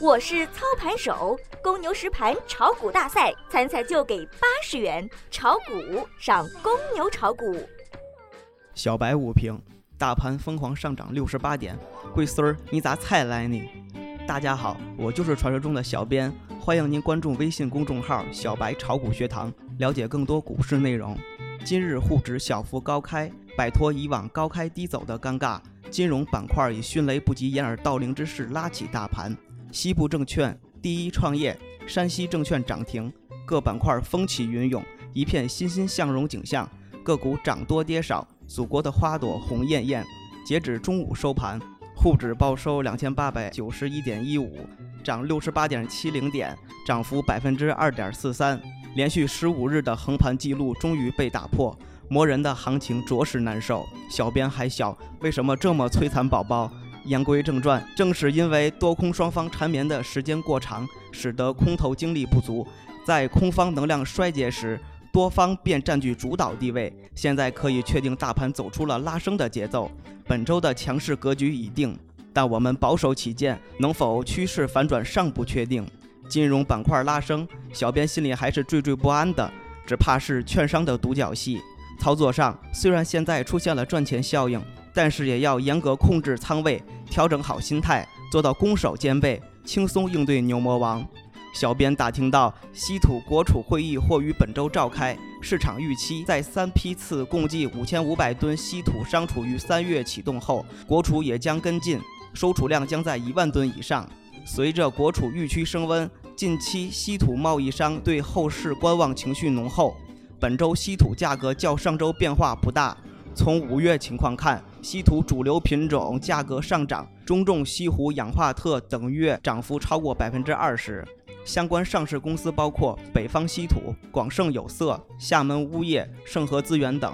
我是操盘手，公牛实盘炒股大赛参赛就给八十元，炒股上公牛炒股。小白五评：大盘疯狂上涨六十八点，贵孙儿你咋才来呢？大家好，我就是传说中的小编，欢迎您关注微信公众号“小白炒股学堂”，了解更多股市内容。今日沪指小幅高开，摆脱以往高开低走的尴尬，金融板块以迅雷不及掩耳盗铃之势拉起大盘。西部证券、第一创业、山西证券涨停，各板块风起云涌，一片欣欣向荣景象。个股涨多跌少，祖国的花朵红艳艳。截止中午收盘，沪指报收两千八百九十一点一五，涨六十八点七零点，涨幅百分之二点四三。连续十五日的横盘记录终于被打破，磨人的行情着实难受。小编还小，为什么这么摧残宝宝？言归正传，正是因为多空双方缠绵的时间过长，使得空头精力不足，在空方能量衰竭时，多方便占据主导地位。现在可以确定，大盘走出了拉升的节奏，本周的强势格局已定。但我们保守起见，能否趋势反转尚不确定。金融板块拉升，小编心里还是惴惴不安的，只怕是券商的独角戏。操作上，虽然现在出现了赚钱效应。但是也要严格控制仓位，调整好心态，做到攻守兼备，轻松应对牛魔王。小编打听到，稀土国储会议或于本周召开，市场预期在三批次共计五千五百吨稀土商储于三月启动后，国储也将跟进，收储量将在一万吨以上。随着国储预期升温，近期稀土贸易商对后市观望情绪浓厚，本周稀土价格较上周变化不大。从五月情况看，稀土主流品种价格上涨，中重稀土氧化锑等月涨幅超过百分之二十。相关上市公司包括北方稀土、广盛有色、厦门钨业、盛和资源等。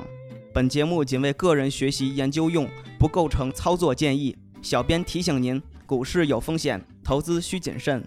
本节目仅为个人学习研究用，不构成操作建议。小编提醒您，股市有风险，投资需谨慎。